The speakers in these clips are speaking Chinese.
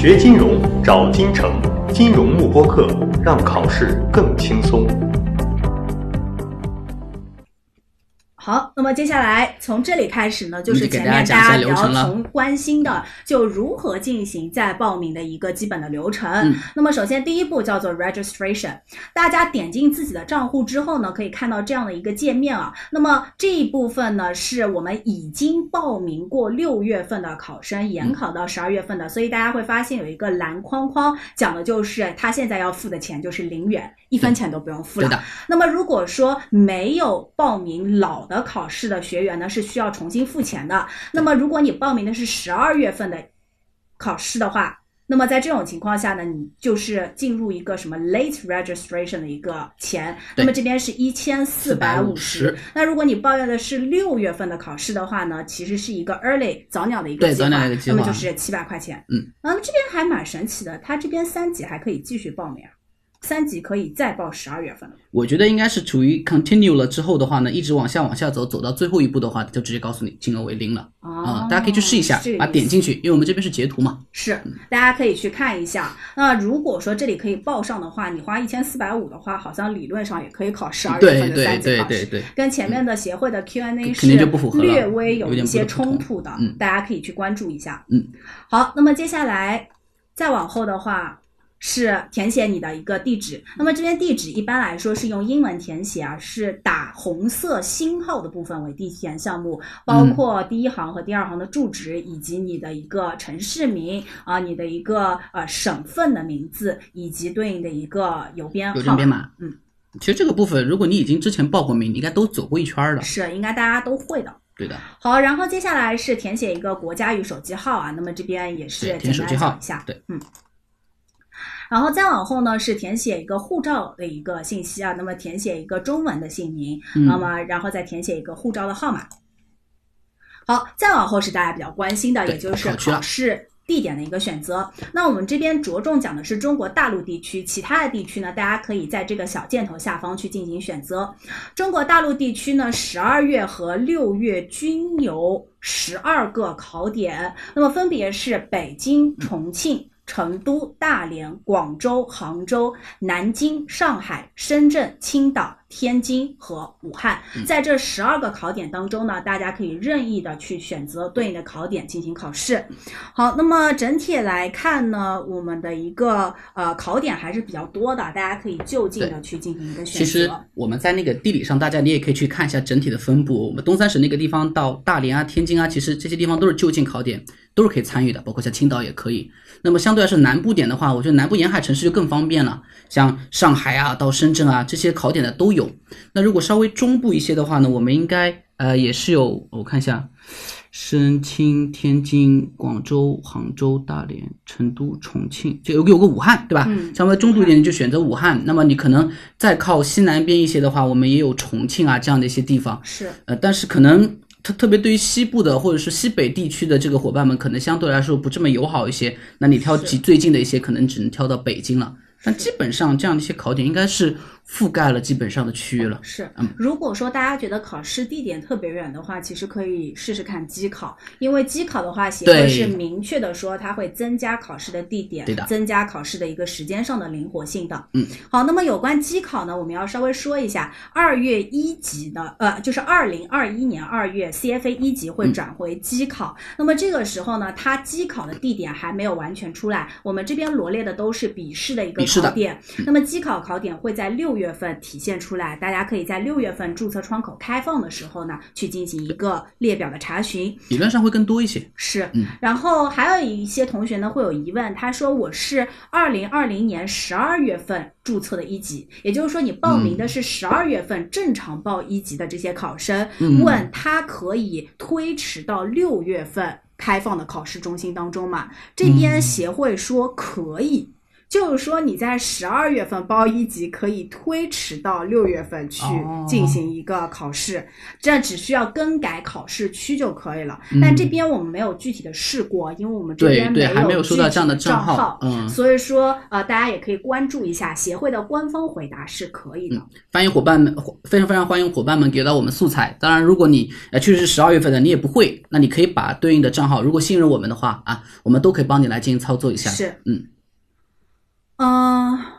学金融找金城，金融慕播课，让考试更轻松。好，那么接下来从这里开始呢，就是前面大家比较从关心的，就如何进行再报名的一个基本的流程。嗯那么首先第一步叫做 registration，大家点进自己的账户之后呢，可以看到这样的一个界面啊。那么这一部分呢，是我们已经报名过六月份的考生，嗯研考到十二月份的，所以大家会发现有一个蓝框框，讲的就是他现在要付的钱就是零元，一分钱都不用付了。那么如果说没有报名老的考试的学员呢，是需要重新付钱的。那么如果你报名的是十二月份的考试的话，那么在这种情况下呢，你就是进入一个什么 late registration 的一个钱，对那么这边是一千四百五十450。那如果你报的是六月份的考试的话呢，其实是一个 early 早鸟的一个计划，对早鸟的一个计划那么就是七百块钱。嗯，然后这边还蛮神奇的，它这边三级还可以继续报名啊，三级可以再报十二月份的。我觉得应该是处于 continue 了之后的话呢，一直往下往下走，走到最后一步的话，就直接告诉你金额为零了啊、大家可以去试一下哦这个，把点进去，因为我们这边是截图嘛。是，大家可以去看一下。那如果说这里可以报上的话，你花一千四百五的话，好像理论上也可以考十二月对对份的三级对考试。对对，跟前面的协会的 Q&A 肯定就不符合略微有一些冲突的，嗯大家可以去关注一下。嗯，好，那么接下来再往后的话。是填写你的一个地址，那么这边地址一般来说是用英文填写啊，是打红色星号的部分为地填项目，包嗯括第一行和第二行的住址，以及你的一个城市名啊，你的一个呃省份的名字，以及对应的一个邮编号邮政编码。嗯，其实这个部分，如果你已经之前报过名，你应该都走过一圈儿了。是应该大家都会的。对的，好，然后接下来是填写一个国家与手机号啊，那么这边也是简单填手机号讲一下，对，嗯。然后再往后呢是填写一个护照的一个信息啊，那么填写一个中文的姓名，嗯那么然后再填写一个护照的号码。好，再往后是大家比较关心的，也就是考试地点的一个选择。那我们这边着重讲的是中国大陆地区，其他的地区呢，大家可以在这个小箭头下方去进行选择。中国大陆地区呢，十二月和六月均有十二个考点，那么分别是北京、重庆。成都、大连、广州、杭州、南京、上海、深圳、青岛、天津和武汉，在这十二个考点当中呢，大家可以任意的去选择对应的考点进行考试。好，那么整体来看呢，我们的一个呃考点还是比较多的，大家可以就近的去进行一个选择其实。我们在那个地理上，大家你也可以去看一下整体的分布。我们东三省那个地方到大连啊、天津啊，其实这些地方都是就近考点，都是可以参与的，包括像青岛也可以。那么相对来说南部点的话，我觉得南部沿海城市就更方便了，像上海啊、到深圳啊这些考点的都有。那如果稍微中部一些的话呢，我们应该呃也是有，我看一下，深青、天津、广州、杭州、大连、成都、重庆，就有个有个武汉，对吧？嗯稍微中度一点你就选择武汉。那么你可能再靠西南边一些的话，我们也有重庆啊这样的一些地方。是呃，但是可能特特别对于西部的或者是西北地区的这个伙伴们，可能相对来说不这么友好一些。那你挑是几最近的一些，可能只能挑到北京了。但基本上这样的一些考点应该是覆盖了基本上的区域了。是嗯，如果说大家觉得考试地点特别远的话，其实可以试试看机考，因为机考的话，协会是明确的说它会增加考试的地点，对的增加考试的一个时间上的灵活性的。嗯，好，那么有关机考呢，我们要稍微说一下，二月一级的，呃，就是二零二一年二月 CFA 一级会转回机考，那么这个时候呢，它机考的地点还没有完全出来，我们这边罗列的都是笔试的一个考点，那么机考考点会在六月份体现出来，大家可以在六月份注册窗口开放的时候呢，去进行一个列表的查询。理论上会更多一些。是嗯，然后还有一些同学呢会有疑问，他说我是二零二零年十二月份注册的一级，也就是说你报名的是十二月份正常报一级的这些考生，嗯问他可以推迟到六月份开放的考试中心当中吗？这边协会说可以。就是说你在十二月份报一级可以推迟到六月份去哦进行一个考试，这只需要更改考试区就可以了。嗯但这边我们没有具体的试过，因为我们这边对还没有收到这样的具体账账号嗯所以说呃大家也可以关注一下协会的官方回答是可以的。欢迎伙伴们，非常非常欢迎伙伴们给到我们素材。当然，如果你呃确实是十二月份的，你也不会，那你可以把对应的账号，如果信任我们的话啊，我们都可以帮你来进行操作一下。是，嗯，嗯、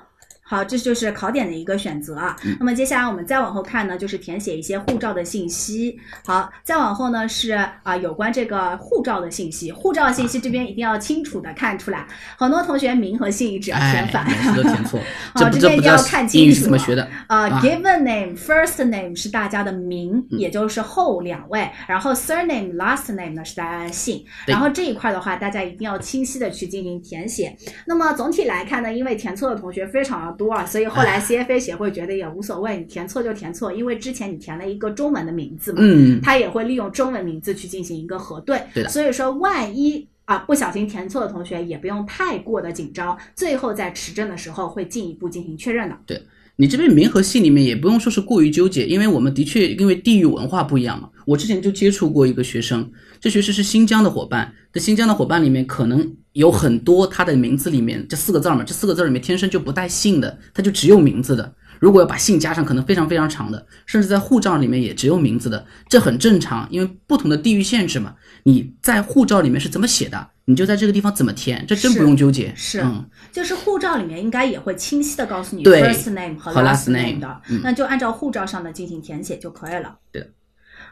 好，这就是考点的一个选择啊。嗯那么接下来我们再往后看呢，就是填写一些护照的信息。好，再往后呢是啊、有关这个护照的信息。护照信息这边一定要清楚的看出来，很多同学名和姓一直要填哎，反。都填错，好这边一定要看清楚怎么学的？呃、啊 g i v e n name、first name 是大家的名，嗯也就是后两位，然后 surname、last name 呢是大家的姓。然后这一块的话，大家一定要清晰的去进行填写。那么总体来看呢，因为填错的同学非常的多啊，所以后来 CFA 协会觉得也无所谓，你填错就填错，因为之前你填了一个中文的名字嘛，嗯，他也会利用中文名字去进行一个核对。对的所以说万一。啊，不小心填错的同学也不用太过的紧张，最后在持证的时候会进一步进行确认的。对你这边名和姓里面也不用说是过于纠结，因为我们的确因为地域文化不一样嘛。我之前就接触过一个学生，这学生是新疆的伙伴，在新疆的伙伴里面可能有很多他的名字里面这四个字儿嘛，这四个字儿里面天生就不带姓的，他就只有名字的。如果要把姓加上，可能非常非常长的，甚至在护照里面也只有名字的，这很正常，因为不同的地域限制嘛。你在护照里面是怎么写的，你就在这个地方怎么填，这真不用纠结。是嗯，就是护照里面应该也会清晰的告诉你对 first name 和和 last name 的，嗯那就按照护照上的进行填写就可以了。对的。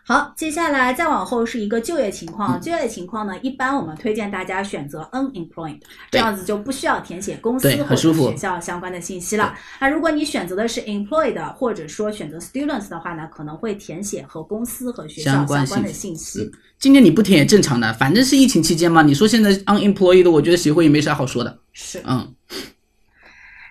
好，接下来再往后是一个就业情嗯况。就业情况呢，一般我们推荐大家选择 unemployed，这样子就不需要填写公司对或者学校相关的信息了。那如果你选择的是 employed，或者说选择 students 的话呢，可能会填写和公司和学校相关的信信息。今年你不填也正常的，反正是疫情期间嘛。你说现在 unemployed，我觉得协会也没啥好说的。是。嗯，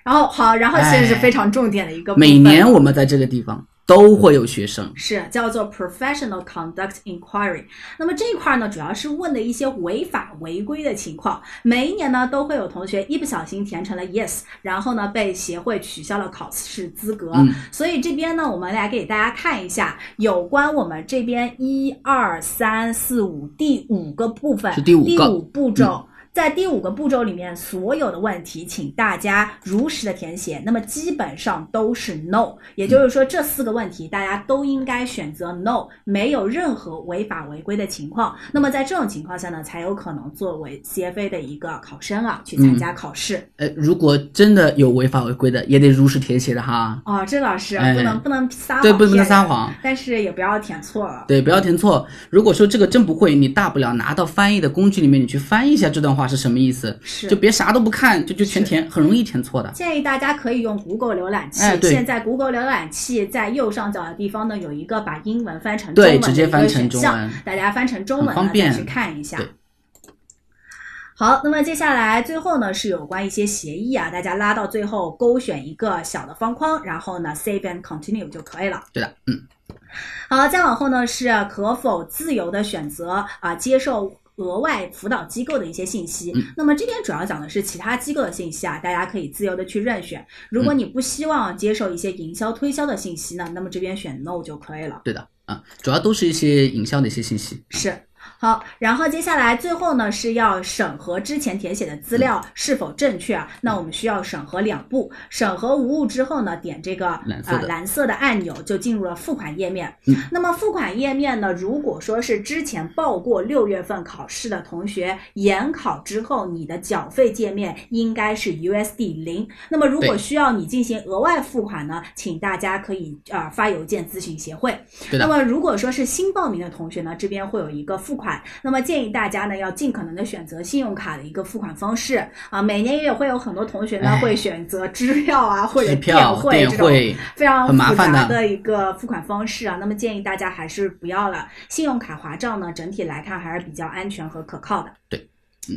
然后好，然后现在是非常重点的一个。每年我们在这个地方都会有学生，是叫做 professional conduct inquiry。那么这一块呢，主要是问的一些违法违规的情况。每一年呢，都会有同学一不小心填成了 yes，然后呢被协会取消了考试资格。嗯所以这边呢，我们来给大家看一下有关我们这边一二三四五第五个部分，是第五个嗯第五步骤。在第五个步骤里面，所有的问题，请大家如实的填写。那么基本上都是 no，也就是说这四个问题大家都应该选择 no，没有任何违法违规的情况。那么在这种情况下呢，才有可能作为 CFA 的一个考生啊去参加考试。呃，如果真的有违法违规的，也得如实填写的哈。哦，这老师哎不能、不能撒谎，对，不能撒，谎。但是也不要填错了。对，不要填错。如果说这个真不会，你大不了拿到翻译的工具里面，你去翻译一下这段话是什么意思，是就别啥都不看，就就全填，很容易填错的。建议大家可以用 Google 浏览器。哎对现在 Google 浏览器在右上角的地方呢，有一个把英文翻成中对文的一个直接翻成选项中文大家翻成中文方便去看一下对。好，那么接下来最后呢是有关一些协议啊，大家拉到最后勾选一个小的方框，然后呢 save and continue 就可以了。对的，嗯，好，再往后呢是可否自由的选择啊、接受额外辅导机构的一些信息。嗯那么这边主要讲的是其他机构的信息啊，大家可以自由的去任选。如果你不希望接受一些营销推销的信息呢，那么这边选 no 就可以了。对的啊，主要都是一些营销的一些信息。是。好，然后接下来最后呢是要审核之前填写的资料是否正确啊。那我们需要审核两步，审核无误之后呢，点这个蓝色的呃蓝色的按钮就进入了付款页面。嗯那么付款页面呢，如果说是之前报过六月份考试的同学，研考之后你的缴费界面应该是 USD 零。那么如果需要你进行额外付款呢，请大家可以呃发邮件咨询协会。那么如果说是新报名的同学呢，这边会有一个付款，那么建议大家呢要尽可能的选择信用卡的一个付款方式啊。每年也会有很多同学呢哎会选择支票啊或者支票、汇这种，非常很复杂的一个付款方式啊。那么建议大家还是不要了，信用卡划账呢整体来看还是比较安全和可靠的。对。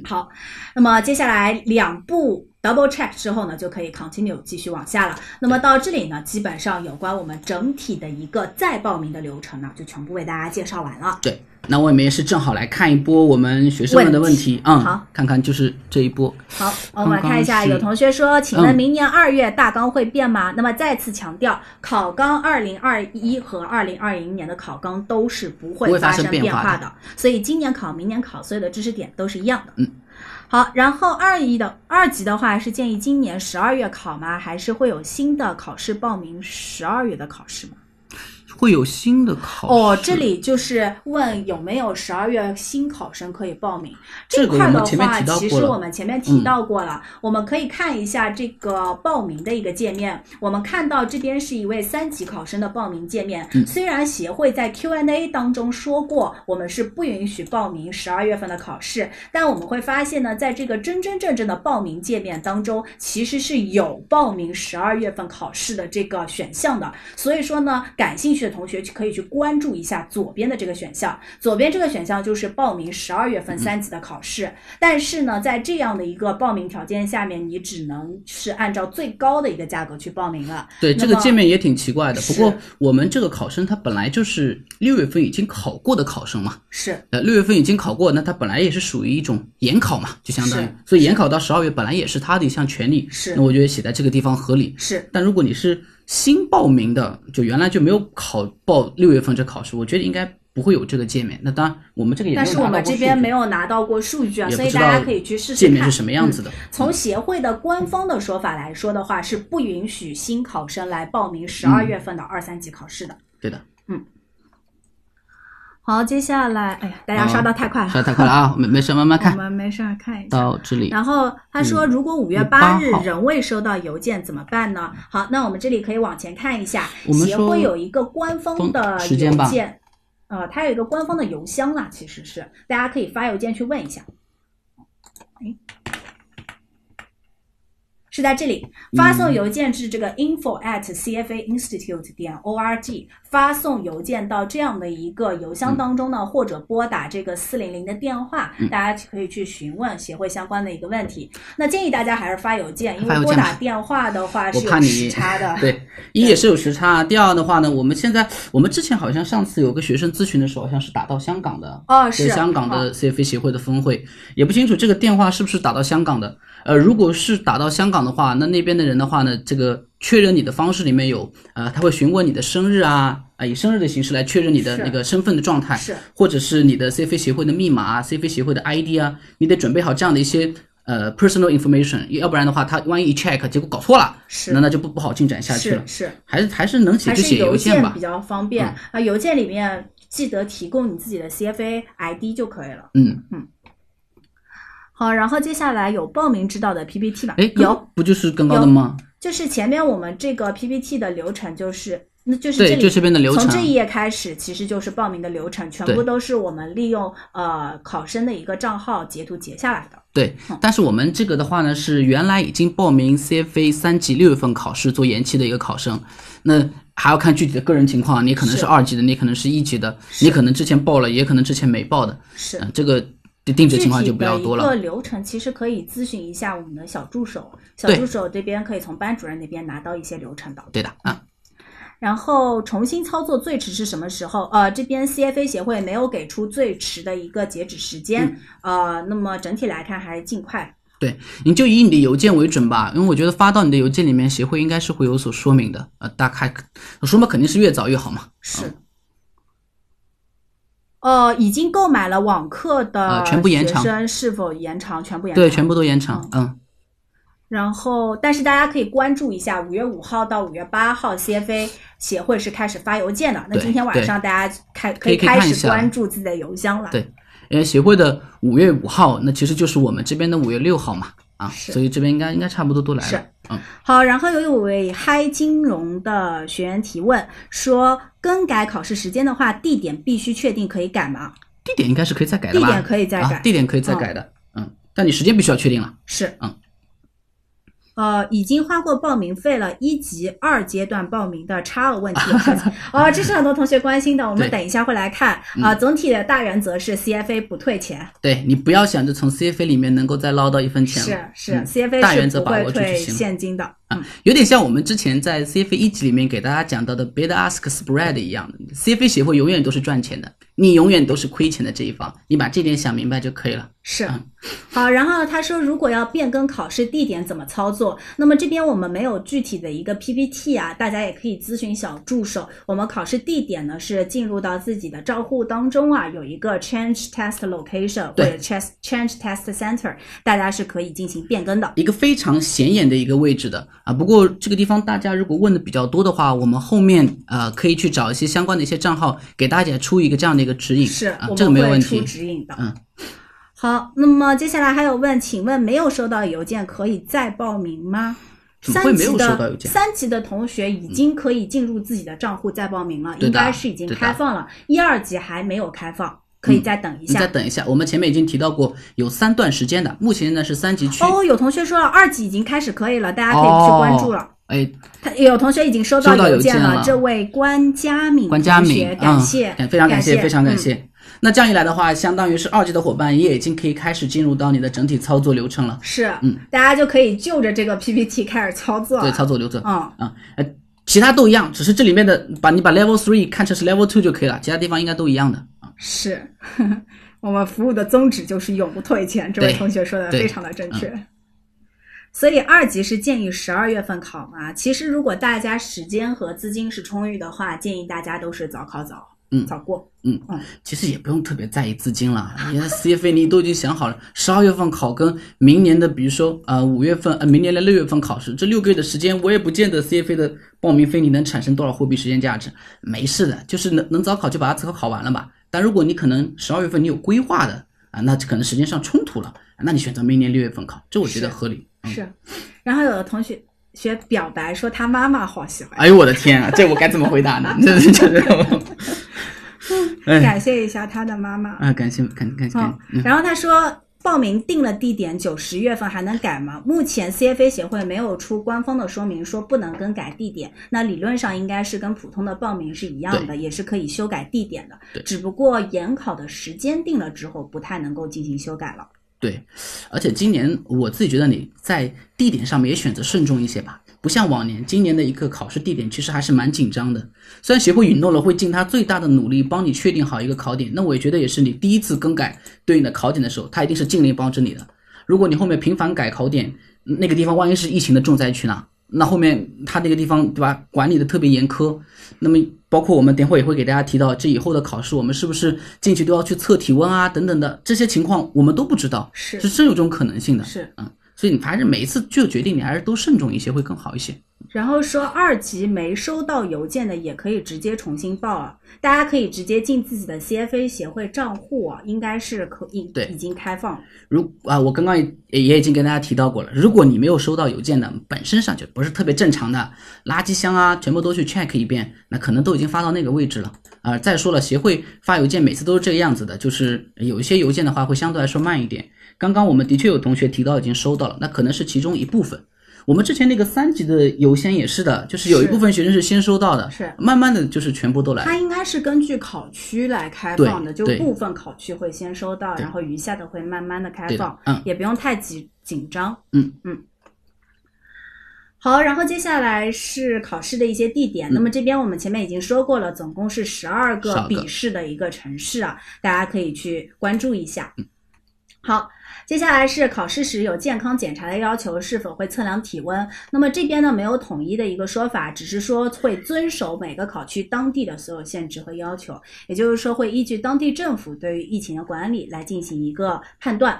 好，那么接下来两步 double check 之后呢，就可以 continue 继续往下了。那么到这里呢，基本上有关我们整体的一个再报名的流程呢，就全部为大家介绍完了。对，那我们也是正好来看一波我们学生们的问题，嗯，好，看看就是这一波。好，我们来看一下，有同学说，请问嗯明年二月大纲会变吗？那么再次强调，考纲二零二一和二零二零年的考纲都是不会发生变变化的化的，所以今年考、明年考，所有的知识点都是一样的。嗯。好，然后二一的二级的话是建议今年十二月考吗？还是会有新的考试报名十二月的考试吗？会有新的考哦，这里就是问有没有十二月新考生可以报名这个块的话，其实我们前面提到过了，我们可以看一下这个报名的一个界面。我们看到这边是一位三级考生的报名界面。嗯虽然协会在 Q&A 当中说过，我们是不允许报名十二月份的考试，但我们会发现呢，在这个真真正正的报名界面当中，其实是有报名十二月份考试的这个选项的。所以说呢，感兴趣的同学可以去关注一下左边的这个选项。左边这个选项就是报名十二月份三级的考试，但是呢，在这样的一个报名条件下面，你只能是按照最高的一个价格去报名了。对这个界面也挺奇怪的。不过我们这个考生他本来就是六月份已经考过的考生嘛，是呃，六月份已经考过，那他本来也是属于一种研考嘛，就相当于，所以研考到十二月本来也是他的一项权利。是那我觉得写在这个地方合理。是，但如果你是新报名的，就原来就没有考报六月份这考试，我觉得应该不会有这个界面。那当然，我们这个也但是我们这边没有有拿到过数据啊，所以大家可以去试试看界面是什么样子的。嗯从协会的官方的说法来说的话，是不允许新考生来报名十二月份的二三级考试的。对的，好，接下来，哎呀，大家刷到太快了，刷得太快了啊，没没事，慢慢我看们没事看一下。到这里。然后他说，嗯如果五月5月八日仍未收到邮件怎么办呢？好，那我们这里可以往前看一下，协我们说会有一个官方的邮件，呃，它有一个官方的邮箱啦，其实是大家可以发邮件去问一下。哎，是在这里发送邮件至这个 info at cfa institute 点 org，发送邮件到这样的一个邮箱当中呢，或者拨打这个四零零的电话，大家可以去询问协会相关的一个问题。那建议大家还是发邮件，因为拨打电话的话是有时差的。对，一也是有时差，第二的话呢，我们现在我们之前好像上次有个学生咨询的时候，好像是打到香港的，哦，是香港的 CFA 协会的分会，也不清楚这个电话是不是打到香港的。呃，如果是打到香港的话，那那边的人的话呢，这个确认你的方式里面有，呃，他会询问你的生日啊，啊、以生日的形式来确认你的那个身份的状态，是或者是你的 CFA 协会的密码啊，CFA 协会的 ID 啊，你得准备好这样的一些呃 personal information，要不然的话，他万一一 check 结果搞错了，是那那就不不好进展下去了。是是，还是还是能写就写邮件吧比。较方便嗯啊。邮件里面记得提供你自己的 CFA ID 就可以了。嗯嗯，好，然后接下来有报名指导的 PPT 吧？哎，有，不就是更高的吗？就是前面我们这个 PPT 的流程就是。那就是这里，对就这边的流程从这一页开始，其实就是报名的流程，全部都是我们利用呃考生的一个账号截图截下来的。对，嗯但是我们这个的话呢，是原来已经报名 CFA 三级六月份考试做延期的一个考生，那还要看具体的个人情况，你可能是是二级的，你可能是一级的，你可能之前报了，也可能之前没报的，是嗯，这个定制情况就比较多了。一个流程其实可以咨询一下我们的小助手，小助手这边可以从班主任那边拿到一些流程的。对的啊，然后重新操作最迟是什么时候？呃，这边 CFA 协会没有给出最迟的一个截止时间，嗯呃，那么整体来看还是尽快。对，你就以你的邮件为准吧，因为我觉得发到你的邮件里面，协会应该是会有所说明的。呃，大概说嘛，肯定是越早越好嘛。是。呃，已经购买了网课的呃全部延长学生是否延长？全部延长。对，全部都延长。嗯，然后，但是大家可以关注一下，五月五号到五月八号，CFA 协会是开始发邮件的。那今天晚上大家开可以以开始关注自己的邮箱了。对因为，协会的五月五号，那其实就是我们这边的五月六号嘛。啊，所以这边应该应该差不多都来是了。嗯，好，然后有一位嗨金融的学员提问说，更改考试时间的话，地点必须确定可以改吗？地点应该是可以再改的吧？地点可以再改啊，地点可以再改的。嗯，但你时间必须要确定了。是，嗯。呃，已经花过报名费了，一级、二阶段报名的差额问题有什么哦，这是很多同学关心的，我们等一下会来看啊、总体的大原则是 CFA 不退钱，对你不要想着从 CFA 里面能够再捞到一分钱是，是、嗯 CFA 是不会退。现金的。嗯，有点像我们之前在 CFA 一级里面给大家讲到的 bid ask spread 一样的，CFA 协会永远都是赚钱的，你永远都是亏钱的这一方，你把这点想明白就可以了。是嗯，好，然后他说，如果要变更考试地点怎么操作？那么这边我们没有具体的一个 PPT 啊，大家也可以咨询小助手。我们考试地点呢是进入到自己的账户当中啊，有一个 Change Test Location 或者 Change Change Test Center，大家是可以进行变更的。一个非常显眼的一个位置的啊。不过这个地方大家如果问的比较多的话，我们后面呃可以去找一些相关的一些账号，给大家出一个这样的一个指引。是啊，我这个没有问题。指引的。嗯，好，那么接下来还有问，请问没有收到邮件可以再报名吗？怎么会没有三级的收到邮件三级的同学已经可以进入自己的账户再报名了，应该是已经开放了。一二级还没有开放，可以再等一你再。等一下，我们前面已经提到过有三段时间的，目前呢是三级区。哦，有同学说了，二级已经开始可以了，大家可以去关注了。哎，他有同学已经收到邮件件了这位关佳敏关佳敏感谢，非常感谢，非常感嗯谢。那这样一来的话，相当于是二级的伙伴也已经可以开始进入到你的整体操作流程了。是，嗯，大家就可以就着这个 PPT 开始操作。对，操作流程。嗯，啊，呃，其他都一样，只是这里面的把你把 level three 看成是 level two 就可以了，其他地方应该都一样的啊。是，我们服务的宗旨就是永不退钱。这位同学说的非常的正确。所以二级是建议十二月份考嘛？其实如果大家时间和资金是充裕的话，建议大家都是早考早，嗯。早过。嗯。其实也不用特别在意资金了，你看 CFA 你都已经想好了，十二月份考跟明年的，比如说呃五月份呃明年的六月份考试，这六个月的时间，我也不见得 CFA 的报名费你能产生多少货币时间价值，没事的，就是能能早考就把它早考考完了吧。但如果你可能十二月份你有规划的啊，那可能时间上冲突了，那你选择明年六月份考，这我觉得合理。嗯。是，然后有的同学学表白说他妈妈好喜欢，哎呦我的天啊，这我该怎么回答呢？这这这，哎感谢一下他的妈妈。啊，感谢感感谢，然后他说。报名定了地点，九十月份还能改吗？目前 CFA 协会没有出官方的说明说不能更改地点，那理论上应该是跟普通的报名是一样的，也是可以修改地点的。只不过研考的时间定了之后，不太能够进行修改了。对，而且今年我自己觉得你在地点上面也选择慎重一些吧，不像往年，今年的一个考试地点其实还是蛮紧张的。虽然协会允诺了会尽他最大的努力帮你确定好一个考点，那我也觉得也是你第一次更改对应的考点的时候，他一定是尽力帮着你的。如果你后面频繁改考点，那个地方万一是疫情的重灾区呢？那后面他那个地方对吧，管理的特别严苛，那么包括我们等会也会给大家提到，这以后的考试我们是不是进去都要去测体温啊等等的这些情况，我们都不知道，是是真有这种可能性的。是，嗯，所以你还是每一次做决定，你还是都慎重一些会更好一些。然后说二级没收到邮件的也可以直接重新报啊，大家可以直接进自己的 CFA 协会账户啊，应该是可以对已经开放。如啊，我刚刚也也已经跟大家提到过了，如果你没有收到邮件的，本身上就不是特别正常的，垃圾箱啊，全部都去 check 一遍，那可能都已经发到那个位置了。啊、再说了，协会发邮件每次都是这个样子的，就是有一些邮件的话会相对来说慢一点。刚刚我们的确有同学提到已经收到了，那可能是其中一部分。我们之前那个三级的邮箱也是的，就是有一部分学生是先收到的，是慢慢的就是全部都来。它应该是根据考区来开放的，就部分考区会先收到，然后余下的会慢慢的开放，嗯也不用太紧紧张。嗯嗯。好，然后接下来是考试的一些地点。嗯那么这边我们前面已经说过了，总共是十二个12个笔试的一个城市啊，大家可以去关注一下。嗯好，接下来是考试时有健康检查的要求，是否会测量体温？那么这边呢没有统一的一个说法，只是说会遵守每个考区当地的所有限制和要求，也就是说会依据当地政府对于疫情的管理来进行一个判断。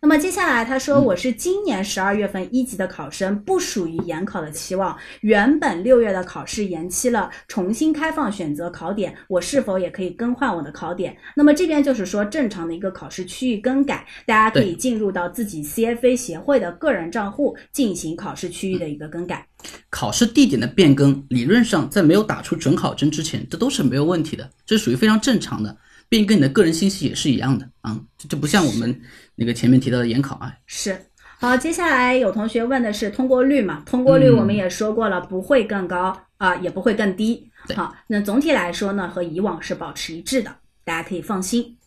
那么接下来他说，嗯我是今年十二月份一级的考生，不属于研考的期望。原本六月的考试延期了，重新开放选择考点，我是否也可以更换我的考点？那么这边就是说正常的一个考试区域更改，大家可以进入到自己 CFA 协会的个人账户进行考试区域的一个更改。考试地点的变更，理论上在没有打出准考证之前，这都是没有问题的，这属于非常正常的，并跟你的个人信息也是一样的啊、这就不像我们那个前面提到的研考啊，是。好，接下来有同学问的是通过率嘛？通过率我们也说过了，不会更高啊、也不会更低。好，那总体来说呢，和以往是保持一致的，大家可以放心。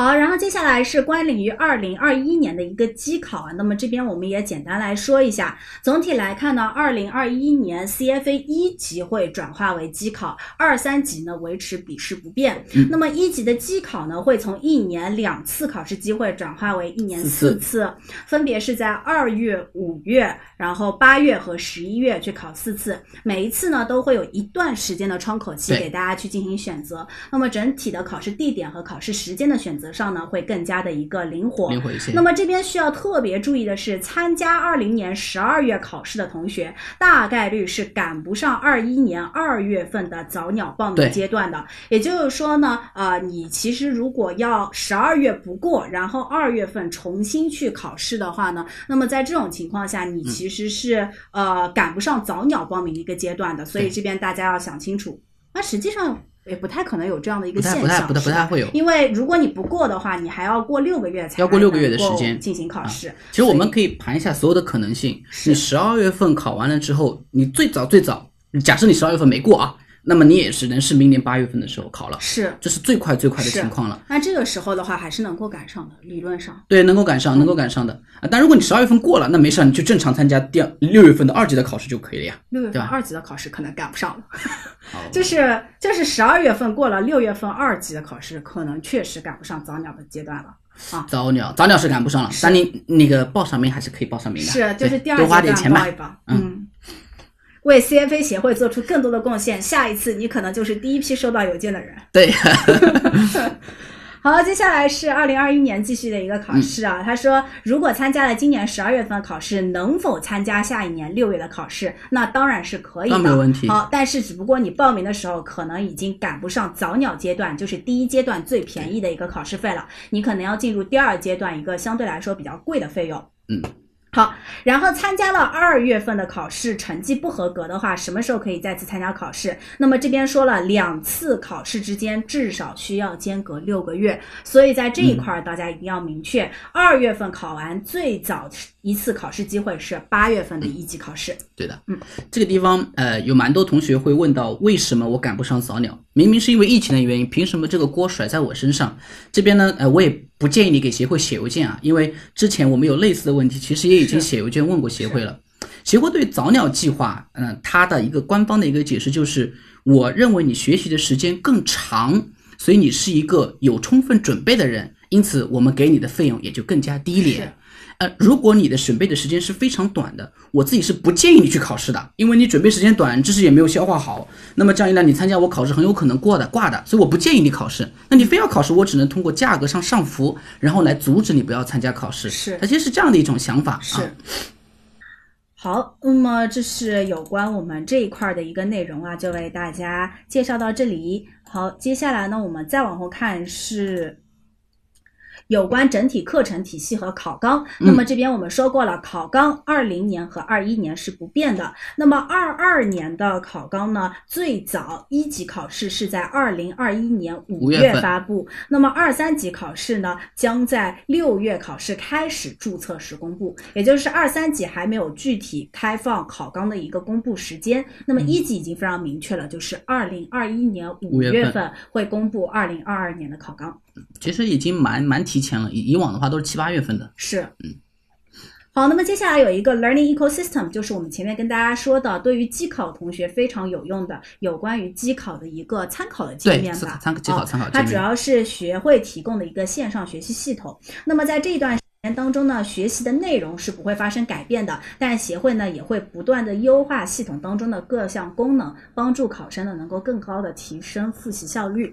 好，然后接下来是关于二零二一年的一个机考啊，那么这边我们也简单来说一下。总体来看呢，二零二一年 CFA 一级会转化为机考，二三级呢维持笔试不变。那么一级的机考呢，会从一年两次考试机会转化为一年四次，分别是在二月、五月，然后八月和十一月去考四次。每一次呢都会有一段时间的窗口期给大家去进行选择。那么整体的考试地点和考试时间的选择上呢，会更加的一个灵活。灵活一些。那么这边需要特别注意的是，参加二零年十二月考试的同学，大概率是赶不上二一年二月份的早鸟报名阶段的。也就是说呢，呃，你其实如果要十二月不过，然后二月份重新去考试的话呢，那么在这种情况下，你其实是、呃赶不上早鸟报名一个阶段的。所以这边大家要想清楚。那实际上也不太可能有这样的一个不现象，太不太不太不太会有。因为如果你不过的话，你还要过六个月才要过六个月的时间进行考试。其实我们可以盘一下所有的可能性。你十二月份考完了之后，你最早最早，假设你十二月份没过啊，那么你也只能是明年八月份的时候考了，是，这是最快最快的情况了。那这个时候的话还是能够赶上的，理论上。对，能够赶上，能够赶上的啊。但如果你十二月份过了，那没事儿，你就正常参加第二六月份的二级的考试就可以了呀。六月份二级的考试可能赶不上了，好 就是就是十二月份过了，六月份二级的考试可能确实赶不上早鸟的阶段了。啊早鸟，早鸟是赶不上了，但你那个报上名还是可以报上名的，是，就是第二阶花点钱吧段报一。报，嗯，为 CFA 协会做出更多的贡献，下一次你可能就是第一批收到邮件的人。对，好，接下来是二零二一年继续的一个考试嗯啊。他说，如果参加了今年十二月份的考试，能否参加下一年六月的考试？那当然是可以的，没有问题好，但是只不过你报名的时候可能已经赶不上早鸟阶段，就是第一阶段最便宜的一个考试费了，你可能要进入第二阶段一个相对来说比较贵的费用。嗯。好，然后参加了二月份的考试，成绩不合格的话，什么时候可以再次参加考试？那么这边说了，两次考试之间至少需要间隔六个月，所以在这一块儿大家一定要明确，二、月份考完最早一次考试机会是八月份的一级考试。对的，嗯，这个地方呃有蛮多同学会问到，为什么我赶不上早鸟？明明是因为疫情的原因，凭什么这个锅甩在我身上？这边呢，呃，我也不建议你给协会写邮件啊，因为之前我们有类似的问题，其实也已经写邮件问过协会了。协会对早鸟计划，嗯、它的一个官方的一个解释就是，我认为你学习的时间更长，所以你是一个有充分准备的人，因此我们给你的费用也就更加低廉。呃，如果你的准备的时间是非常短的，我自己是不建议你去考试的，因为你准备时间短，知识也没有消化好，那么这样一来，你参加我考试很有可能过的挂的，所以我不建议你考试。那你非要考试，我只能通过价格上上浮，然后来阻止你不要参加考试。是它其实是这样的一种想法是啊。。好，那么这是有关我们这一块儿的一个内容啊，就为大家介绍到这里。好，接下来呢，我们再往后看是。有关整体课程体系和考纲，那么这边我们说过了，考纲二零年和二一年是不变的。那么二二年的考纲呢，最早一级考试是在二零二一年五月发布，那么二三级考试呢，将在六月考试开始注册时公布，也就是二三级还没有具体开放考纲的一个公布时间。那么一级已经非常明确了，就是二零二一年五五月份月份会公布二零二二年的考纲。其实已经蛮蛮提前了，以以往的话都是七八月份的。是，嗯。好，那么接下来有一个 learning ecosystem，就是我们前面跟大家说的，对于机考同学非常有用的，有关于机考的一个参考的界对面吧。参机考啊参考它主要是学会提供的一个线上学习系统。那么在这一段时间当中呢，学习的内容是不会发生改变的，但协会呢也会不断的优化系统当中的各项功能，帮助考生呢能够更高的提升复习效率。